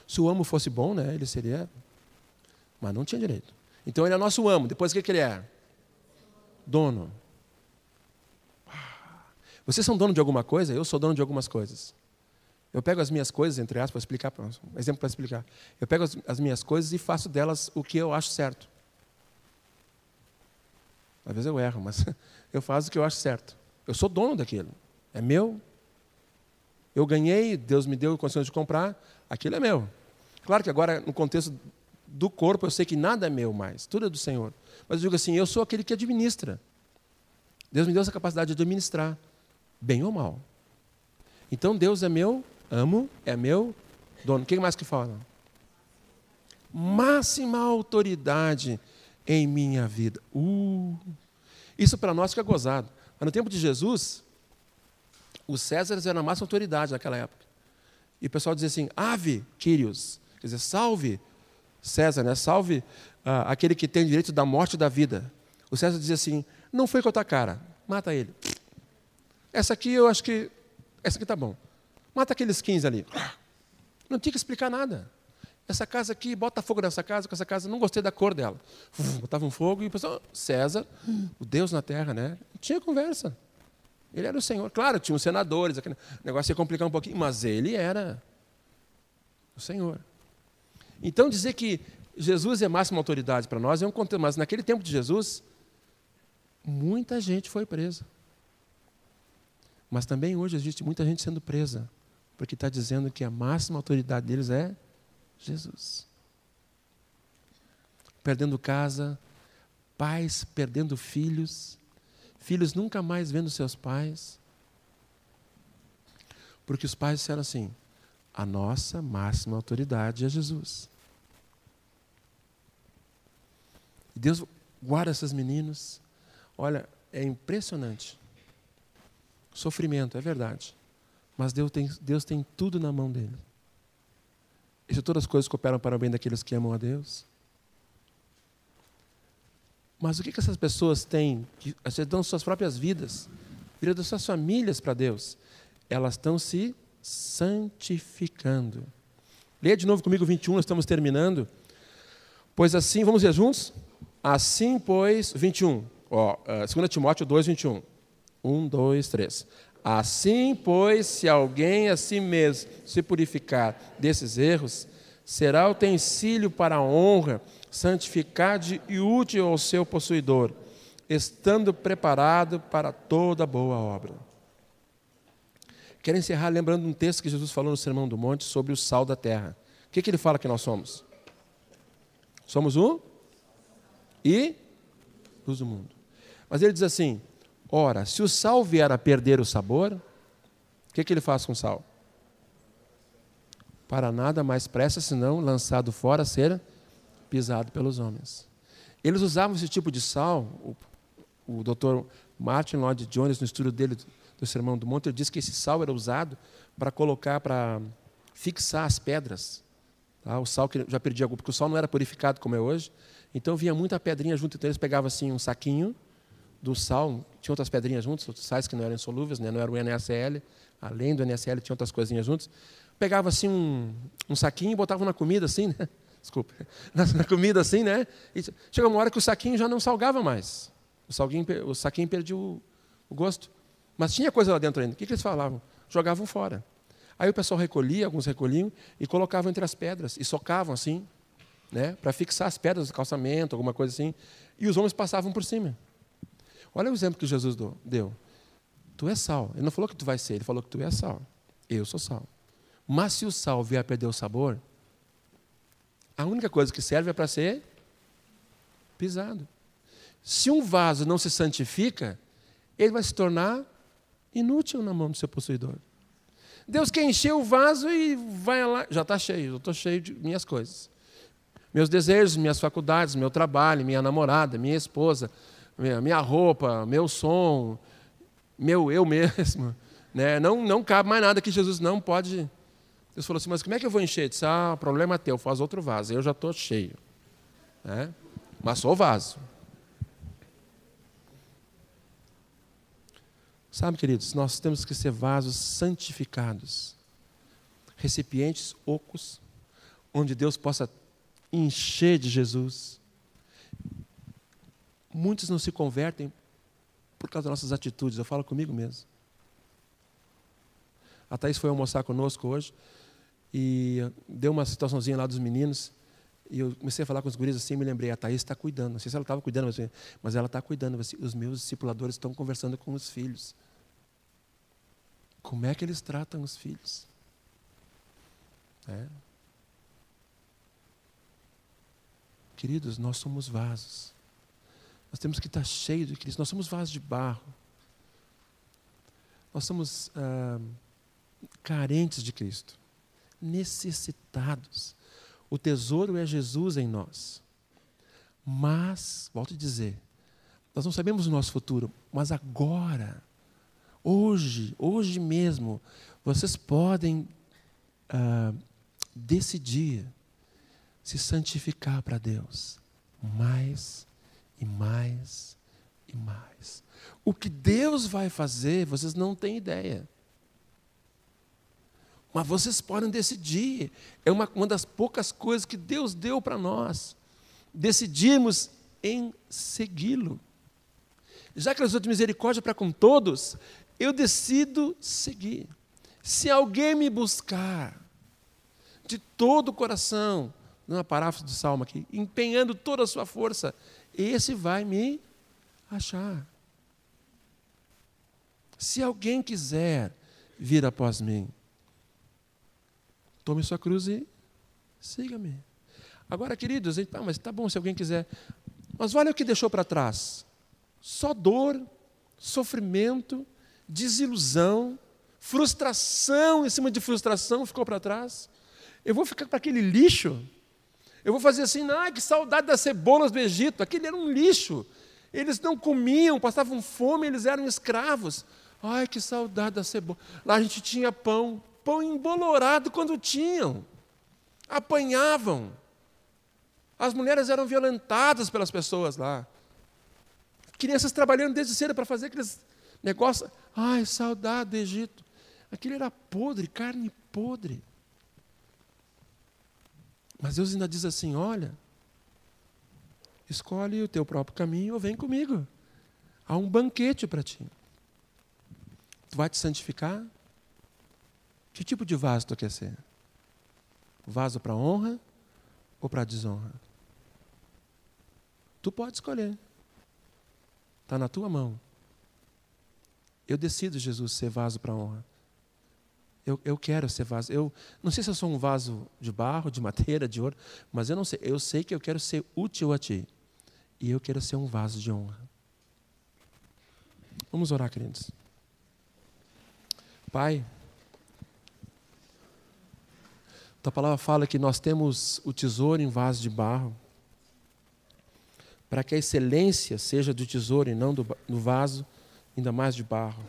Se o amo fosse bom, né, ele seria. Mas não tinha direito. Então ele é nosso amo. Depois o que, que ele é? Dono. Vocês são dono de alguma coisa? Eu sou dono de algumas coisas. Eu pego as minhas coisas, entre aspas, para explicar, um exemplo para explicar. Eu pego as, as, minhas coisas e faço delas o que eu acho certo. Às vezes eu erro, mas eu faço o que eu acho certo. Eu sou dono daquilo. É meu. Eu ganhei, Deus me deu condições de comprar, aquilo é meu. Claro que agora, no contexto do corpo, eu sei que nada é meu mais, tudo é do Senhor. Mas eu digo assim, eu sou aquele que administra. Deus me deu essa capacidade de administrar bem ou mal. Então Deus é meu, amo, é meu dono. O que mais que fala? Máxima autoridade em minha vida. Uh, isso para nós fica gozado. Mas no tempo de Jesus, os Césares eram a máxima autoridade naquela época. E o pessoal dizia assim: Ave, Quírios, quer dizer, salve César, né? salve ah, aquele que tem direito da morte e da vida. O César dizia assim: Não foi com a tua cara, mata ele. Essa aqui eu acho que. Essa aqui tá bom. Mata aqueles 15 ali. Não tinha que explicar nada. Essa casa aqui, bota fogo nessa casa, com essa casa, não gostei da cor dela. Botava um fogo e o pessoal, César, o Deus na terra, né? Tinha conversa. Ele era o Senhor. Claro, tinha os senadores, aquele negócio ia complicar um pouquinho, mas ele era o Senhor. Então, dizer que Jesus é máxima autoridade para nós é um contexto, mas naquele tempo de Jesus, muita gente foi presa. Mas também hoje existe muita gente sendo presa, porque está dizendo que a máxima autoridade deles é Jesus. Perdendo casa, pais perdendo filhos, filhos nunca mais vendo seus pais. Porque os pais disseram assim: a nossa máxima autoridade é Jesus. E Deus guarda esses meninos. Olha, é impressionante. Sofrimento, é verdade. Mas Deus tem, Deus tem tudo na mão dele. E se todas as coisas cooperam para o bem daqueles que amam a Deus? Mas o que, que essas pessoas têm? Que dão suas próprias vidas, vida das suas famílias para Deus. Elas estão se santificando. Leia de novo comigo 21, nós estamos terminando. Pois assim, vamos ver juntos? Assim, pois, 21. Ó, 2 eh, Timóteo 2, 21. Um, dois, três. Assim, pois, se alguém a si mesmo se purificar desses erros, será utensílio para a honra, santificado e útil ao seu possuidor, estando preparado para toda boa obra. Quero encerrar lembrando um texto que Jesus falou no Sermão do Monte sobre o sal da terra. O que, que ele fala que nós somos? Somos um e luz do mundo. Mas ele diz assim: Ora, se o sal vier a perder o sabor, o que, que ele faz com o sal? Para nada mais presta senão lançado fora ser pisado pelos homens. Eles usavam esse tipo de sal, o, o Dr. Martin Lloyd Jones, no estudo dele do Sermão do Monte, ele diz que esse sal era usado para colocar, para fixar as pedras. Tá? O sal que já perdia, porque o sal não era purificado como é hoje, então vinha muita pedrinha junto, então eles pegavam assim um saquinho, do sal, tinha outras pedrinhas juntas, outros sais que não eram insolúveis, né? não era o NaCl, além do NaCl tinha outras coisinhas juntas. Pegava assim um, um saquinho e botava na comida assim, né? Desculpa, na, na, comida assim, né? E chegou uma hora que o saquinho já não salgava mais. O, salguinho, o saquinho perdia o, o gosto. Mas tinha coisa lá dentro ainda. O que, que eles falavam? Jogavam fora. Aí o pessoal recolhia, alguns recolhiam, e colocavam entre as pedras, e socavam assim, né, para fixar as pedras do calçamento, alguma coisa assim, e os homens passavam por cima. Olha o exemplo que Jesus deu. Tu é sal. Ele não falou que tu vai ser, ele falou que tu é sal. Eu sou sal. Mas se o sal vier a perder o sabor, a única coisa que serve é para ser pisado. Se um vaso não se santifica, ele vai se tornar inútil na mão do seu possuidor. Deus quer encher o vaso e vai lá, já está cheio, eu estou cheio de minhas coisas. Meus desejos, minhas faculdades, meu trabalho, minha namorada, minha esposa, minha, roupa, meu som, meu eu mesmo. Né? Não, não cabe mais nada que Jesus não pode. Deus falou assim, mas como é que eu vou encher? Disse, ah, problema é teu, faz outro vaso. Eu já estou cheio. Né? Mas sou vaso. Sabe, queridos, nós temos que ser vasos santificados, recipientes ocos, onde Deus possa encher de Jesus. Muitos não se convertem por causa das nossas atitudes, eu falo comigo mesmo. A Thaís foi almoçar conosco hoje e deu uma situaçãozinha lá dos meninos. E eu comecei a falar com os guris assim, me lembrei, a Thaís está cuidando. Não sei se ela estava cuidando, mas, ela está cuidando. Os meus discipuladores estão conversando com os filhos. Como é que eles tratam os filhos? É. Queridos, nós somos vasos. Nós temos que estar cheios de Cristo. Nós somos vasos de barro. Nós somos ah, carentes de Cristo, necessitados. O tesouro é Jesus em nós. Mas, volto a dizer, nós não sabemos o nosso futuro, mas agora Hoje, hoje mesmo, vocês podem ah, decidir se santificar para Deus mais e mais e mais. O que Deus vai fazer, vocês não têm ideia. Mas vocês podem decidir. É uma, uma das poucas coisas que Deus deu para nós. Decidimos em segui-lo. Já que ele usou de misericórdia para com todos, eu decido seguir. Se alguém me buscar de todo o coração, numa paráfrase do salmo aqui, empenhando toda a sua força, esse vai me achar. Se alguém quiser vir após mim, tome sua cruz e siga-me. Agora, queridos, ah, mas tá bom se alguém quiser. Mas olha o que deixou para trás: só dor, sofrimento, desilusão, frustração em cima de frustração ficou para trás. Eu vou ficar para aquele lixo. Eu vou fazer assim, ah, que saudade das cebolas do Egito. Aquele era um lixo. Eles não comiam, passavam fome, eles eram escravos. Ai, que saudade da cebola. Lá a gente tinha pão, pão embolorado quando tinham. Apanhavam. As mulheres eram violentadas pelas pessoas lá. Crianças trabalhando desde cedo para fazer aqueles negócios. Ai, saudade do Egito. Aquilo era podre, carne podre. Mas Deus ainda diz assim: olha, escolhe o teu próprio caminho ou vem comigo. Há um banquete para ti. Tu vai te santificar? Que tipo de vaso tu quer ser? Vaso para honra ou para desonra? Tu pode escolher. Está na tua mão. Eu decido, Jesus, ser vaso para honra. Eu, eu quero ser vaso. Eu não sei se eu sou um vaso de barro, de madeira, de ouro, mas eu não sei. Eu sei que eu quero ser útil a Ti. E eu quero ser um vaso de honra. Vamos orar, queridos. Pai, Tua palavra fala que nós temos o tesouro em vaso de barro, para que a excelência seja do tesouro e não do, do vaso ainda mais de barro.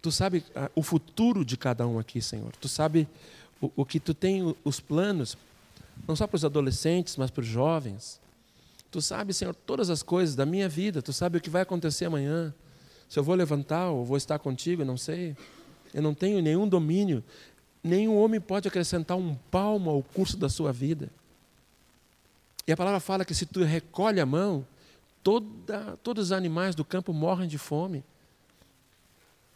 Tu sabe ah, o futuro de cada um aqui, Senhor. Tu sabe o, o que tu tem, os planos, não só para os adolescentes, mas para os jovens. Tu sabe, Senhor, todas as coisas da minha vida. Tu sabe o que vai acontecer amanhã. Se eu vou levantar ou vou estar contigo, eu não sei. Eu não tenho nenhum domínio. Nenhum homem pode acrescentar um palmo ao curso da sua vida. E a palavra fala que se tu recolhe a mão, toda, todos os animais do campo morrem de fome.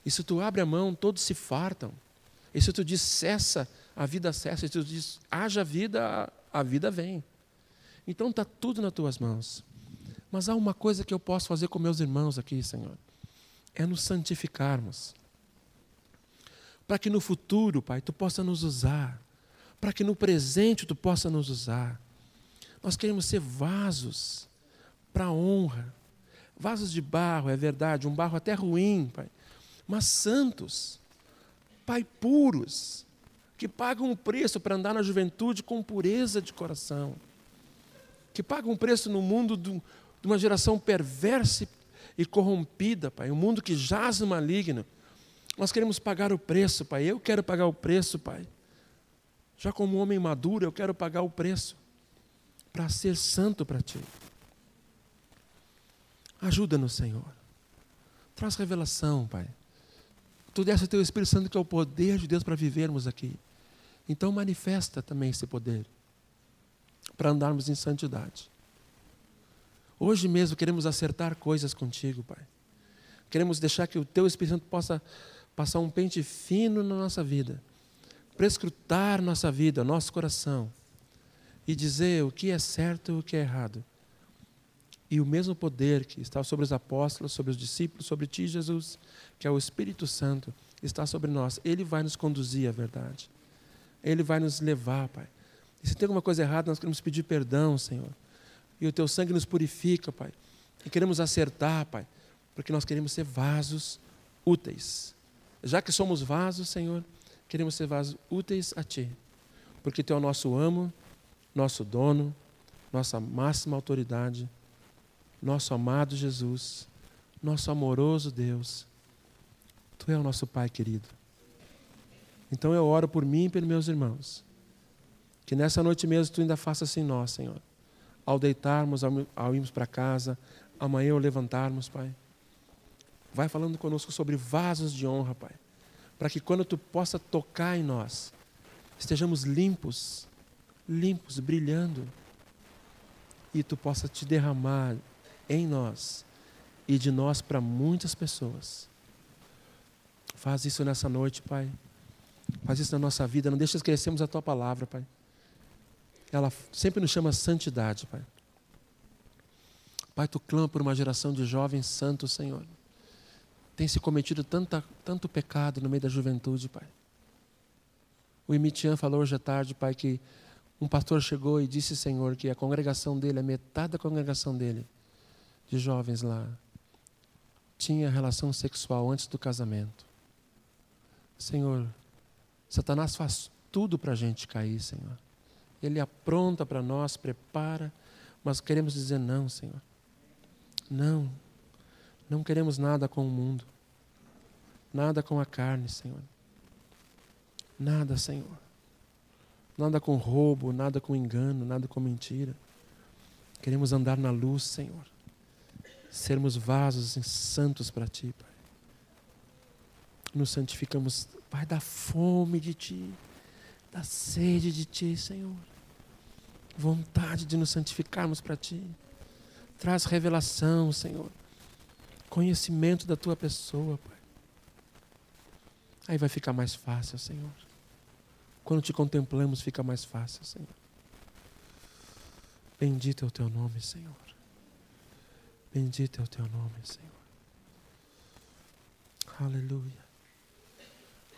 E se tu abre a mão, todos se fartam. E se tu diz cessa, a vida cessa. E se tu diz haja vida, a vida vem. Então está tudo nas tuas mãos. Mas há uma coisa que eu posso fazer com meus irmãos aqui, Senhor: é nos santificarmos. Para que no futuro, Pai, tu possa nos usar. Para que no presente tu possa nos usar. Nós queremos ser vasos para honra. Vasos de barro, é verdade, um barro até ruim, Pai, mas santos, Pai, puros, que pagam um preço para andar na juventude com pureza de coração, que pagam um preço no mundo de uma geração perversa e corrompida, Pai, um mundo que jaz no maligno. Nós queremos pagar o preço, Pai. Eu quero pagar o preço, Pai. Já como homem maduro, eu quero pagar o preço para ser santo para Ti. Ajuda-nos, Senhor. Traz revelação, Pai. Tu deste o Teu Espírito Santo, que é o poder de Deus para vivermos aqui. Então, manifesta também esse poder para andarmos em santidade. Hoje mesmo queremos acertar coisas contigo, Pai. Queremos deixar que o Teu Espírito Santo possa passar um pente fino na nossa vida, prescrutar nossa vida, nosso coração e dizer o que é certo e o que é errado e o mesmo poder que está sobre os apóstolos, sobre os discípulos, sobre ti, Jesus, que é o Espírito Santo, está sobre nós. Ele vai nos conduzir à verdade. Ele vai nos levar, Pai. E se tem alguma coisa errada, nós queremos pedir perdão, Senhor. E o teu sangue nos purifica, Pai. E queremos acertar, Pai, porque nós queremos ser vasos úteis. Já que somos vasos, Senhor, queremos ser vasos úteis a Ti. Porque Tu é o nosso amo, nosso dono, nossa máxima autoridade nosso amado Jesus, nosso amoroso Deus. Tu é o nosso Pai querido. Então eu oro por mim e pelos meus irmãos. Que nessa noite mesmo tu ainda faças assim nós, Senhor. Ao deitarmos, ao, ao irmos para casa, amanhã ao levantarmos, Pai. Vai falando conosco sobre vasos de honra, Pai. Para que quando tu possa tocar em nós, estejamos limpos, limpos, brilhando. E tu possa te derramar em nós e de nós para muitas pessoas. Faz isso nessa noite, Pai. Faz isso na nossa vida. Não deixa esquecermos a Tua palavra, Pai. Ela sempre nos chama santidade, Pai. Pai, Tu clama por uma geração de jovens santos, Senhor. Tem se cometido tanta, tanto pecado no meio da juventude, Pai. O Imitian falou hoje à tarde, Pai, que um pastor chegou e disse, Senhor, que a congregação dele, a metade da congregação dele, de jovens lá tinha relação sexual antes do casamento. Senhor, Satanás faz tudo para a gente cair, Senhor. Ele apronta para nós, prepara, mas queremos dizer não, Senhor. Não, não queremos nada com o mundo, nada com a carne, Senhor. Nada, Senhor. Nada com roubo, nada com engano, nada com mentira. Queremos andar na luz, Senhor sermos vasos santos para Ti, Pai. Nos santificamos, Pai, da fome de Ti, da sede de Ti, Senhor. Vontade de nos santificarmos para Ti. Traz revelação, Senhor. Conhecimento da Tua pessoa, Pai. Aí vai ficar mais fácil, Senhor. Quando te contemplamos, fica mais fácil, Senhor. Bendito é o Teu nome, Senhor. Bendito é o teu nome, Senhor. Aleluia.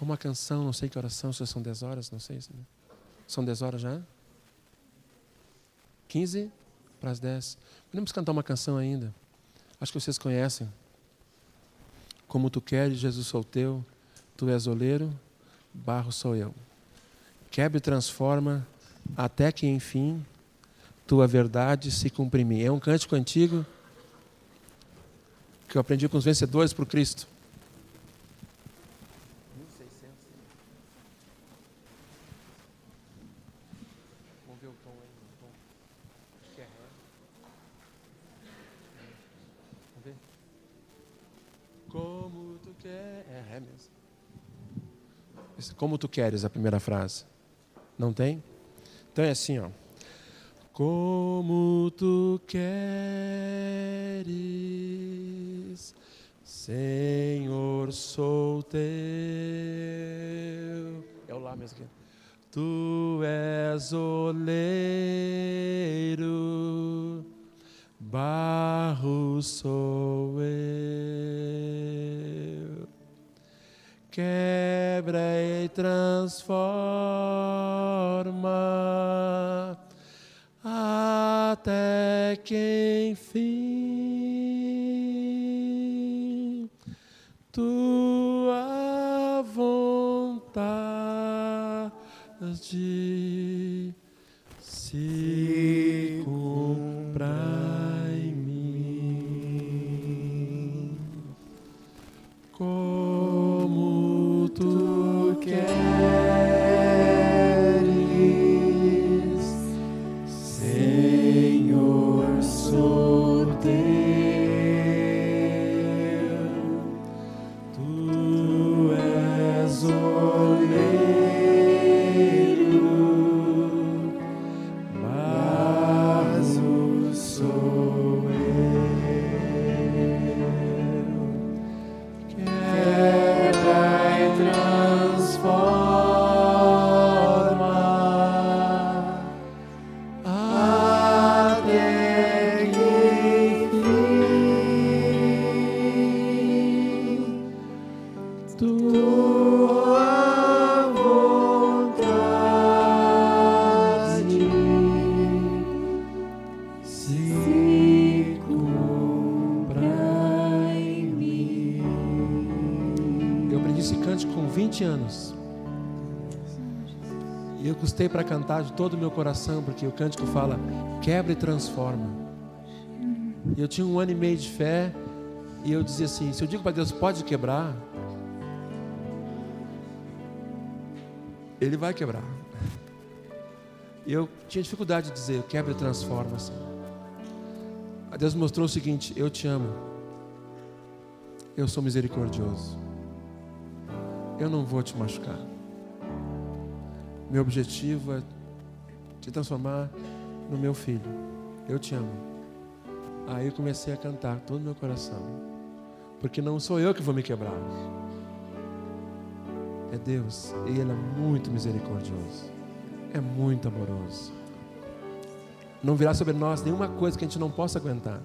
Uma canção, não sei que oração, se são 10 horas, não sei. Né? São 10 horas já? 15 para as 10. Podemos cantar uma canção ainda. Acho que vocês conhecem. Como tu queres, Jesus sou teu, tu és oleiro, barro sou eu. Quebre e transforma, até que enfim tua verdade se mim. É um cântico antigo que eu aprendi com os vencedores por Cristo. É. Como tu queres. É ré mesmo. Como tu queres, a primeira frase. Não tem? Então é assim, ó. Como tu queres, Senhor, sou teu. É o lá mesmo aqui. Tu és oleiro, barro sou eu. Quebra e transforma até que enfim tua vontade se custei para cantar de todo o meu coração, porque o cântico fala: quebra e transforma. E eu tinha um ano e meio de fé, e eu dizia assim: se eu digo para Deus, pode quebrar, Ele vai quebrar. E eu tinha dificuldade de dizer: quebra e transforma. Assim. A Deus mostrou o seguinte: eu te amo, eu sou misericordioso, eu não vou te machucar. Meu objetivo é te transformar no meu filho. Eu te amo. Aí eu comecei a cantar todo o meu coração. Porque não sou eu que vou me quebrar. É Deus. E Ele é muito misericordioso. É muito amoroso. Não virá sobre nós nenhuma coisa que a gente não possa aguentar.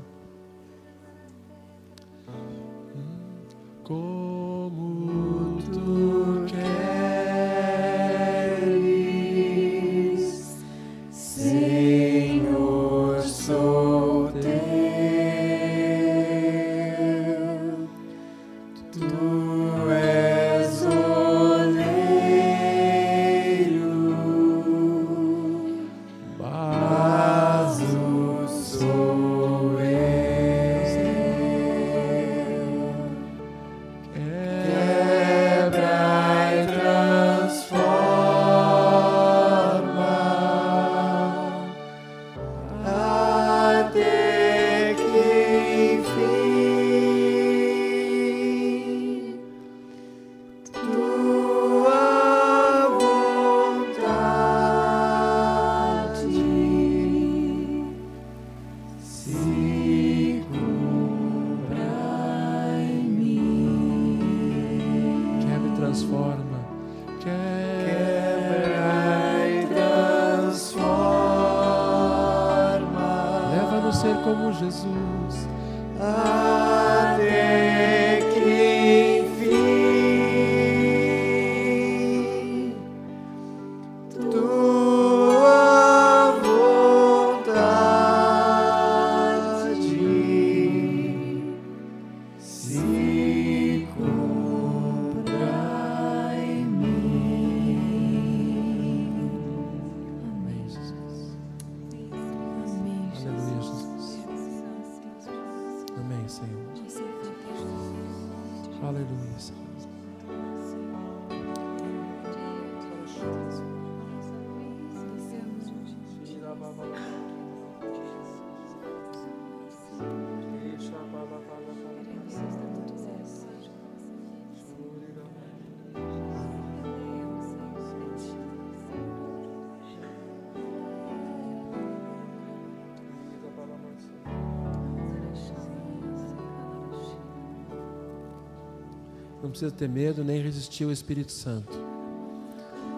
Não precisa ter medo nem resistir ao Espírito Santo.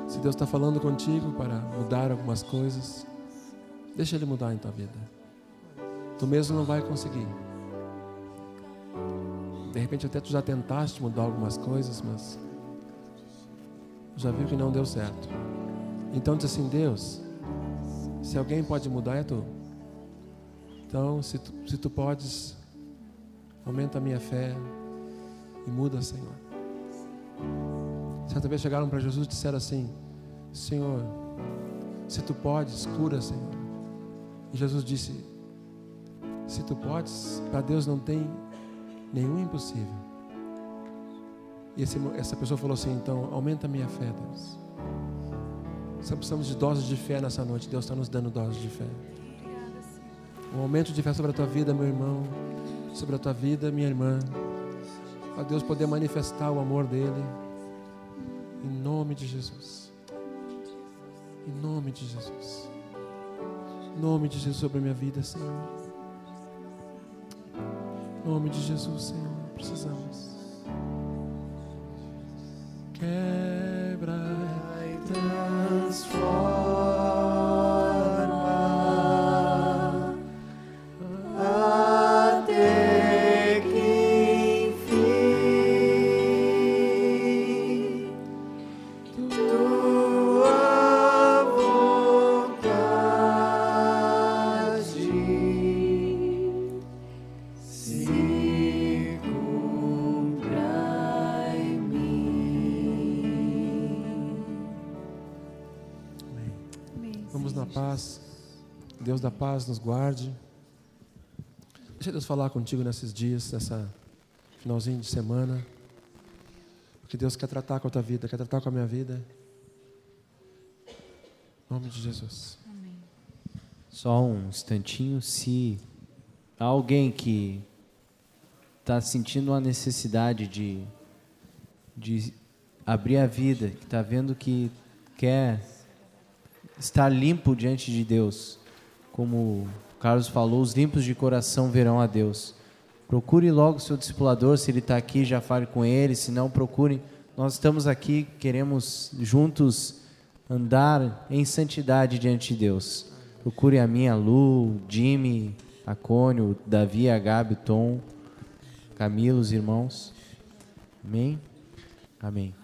Se Deus está falando contigo para mudar algumas coisas, deixa Ele mudar em tua vida. Tu mesmo não vai conseguir. De repente até tu já tentaste mudar algumas coisas, mas já viu que não deu certo. Então diz assim, Deus, se alguém pode mudar é tu. Então, se tu, se tu podes, aumenta a minha fé e muda, Senhor. Certa vez chegaram para Jesus e disseram assim: Senhor, se tu podes, cura, Senhor. E Jesus disse: Se tu podes, para Deus não tem nenhum impossível. E esse, essa pessoa falou assim: Então, aumenta a minha fé, Deus. Só precisamos de doses de fé nessa noite. Deus está nos dando doses de fé. Um aumento de fé sobre a tua vida, meu irmão. Sobre a tua vida, minha irmã. Para Deus poder manifestar o amor dele. Em nome de Jesus. Em nome de Jesus. Em nome de Jesus sobre a minha vida, Senhor. Em nome de Jesus, Senhor. Precisamos. Quebra e transforma. Paz nos guarde. Deixa Deus falar contigo nesses dias, nessa finalzinho de semana. Porque Deus quer tratar com a tua vida, quer tratar com a minha vida. Em nome de Jesus. Só um instantinho, se há alguém que está sentindo uma necessidade de, de abrir a vida, que está vendo que quer estar limpo diante de Deus, como Carlos falou, os limpos de coração verão a Deus. Procure logo seu discipulador, se ele está aqui, já fale com ele, se não, procure. Nós estamos aqui, queremos juntos andar em santidade diante de Deus. Procure a minha Lu, Jimmy, a Cônio, Davi, a Gabi, Tom, Camilo, os irmãos. Amém? Amém.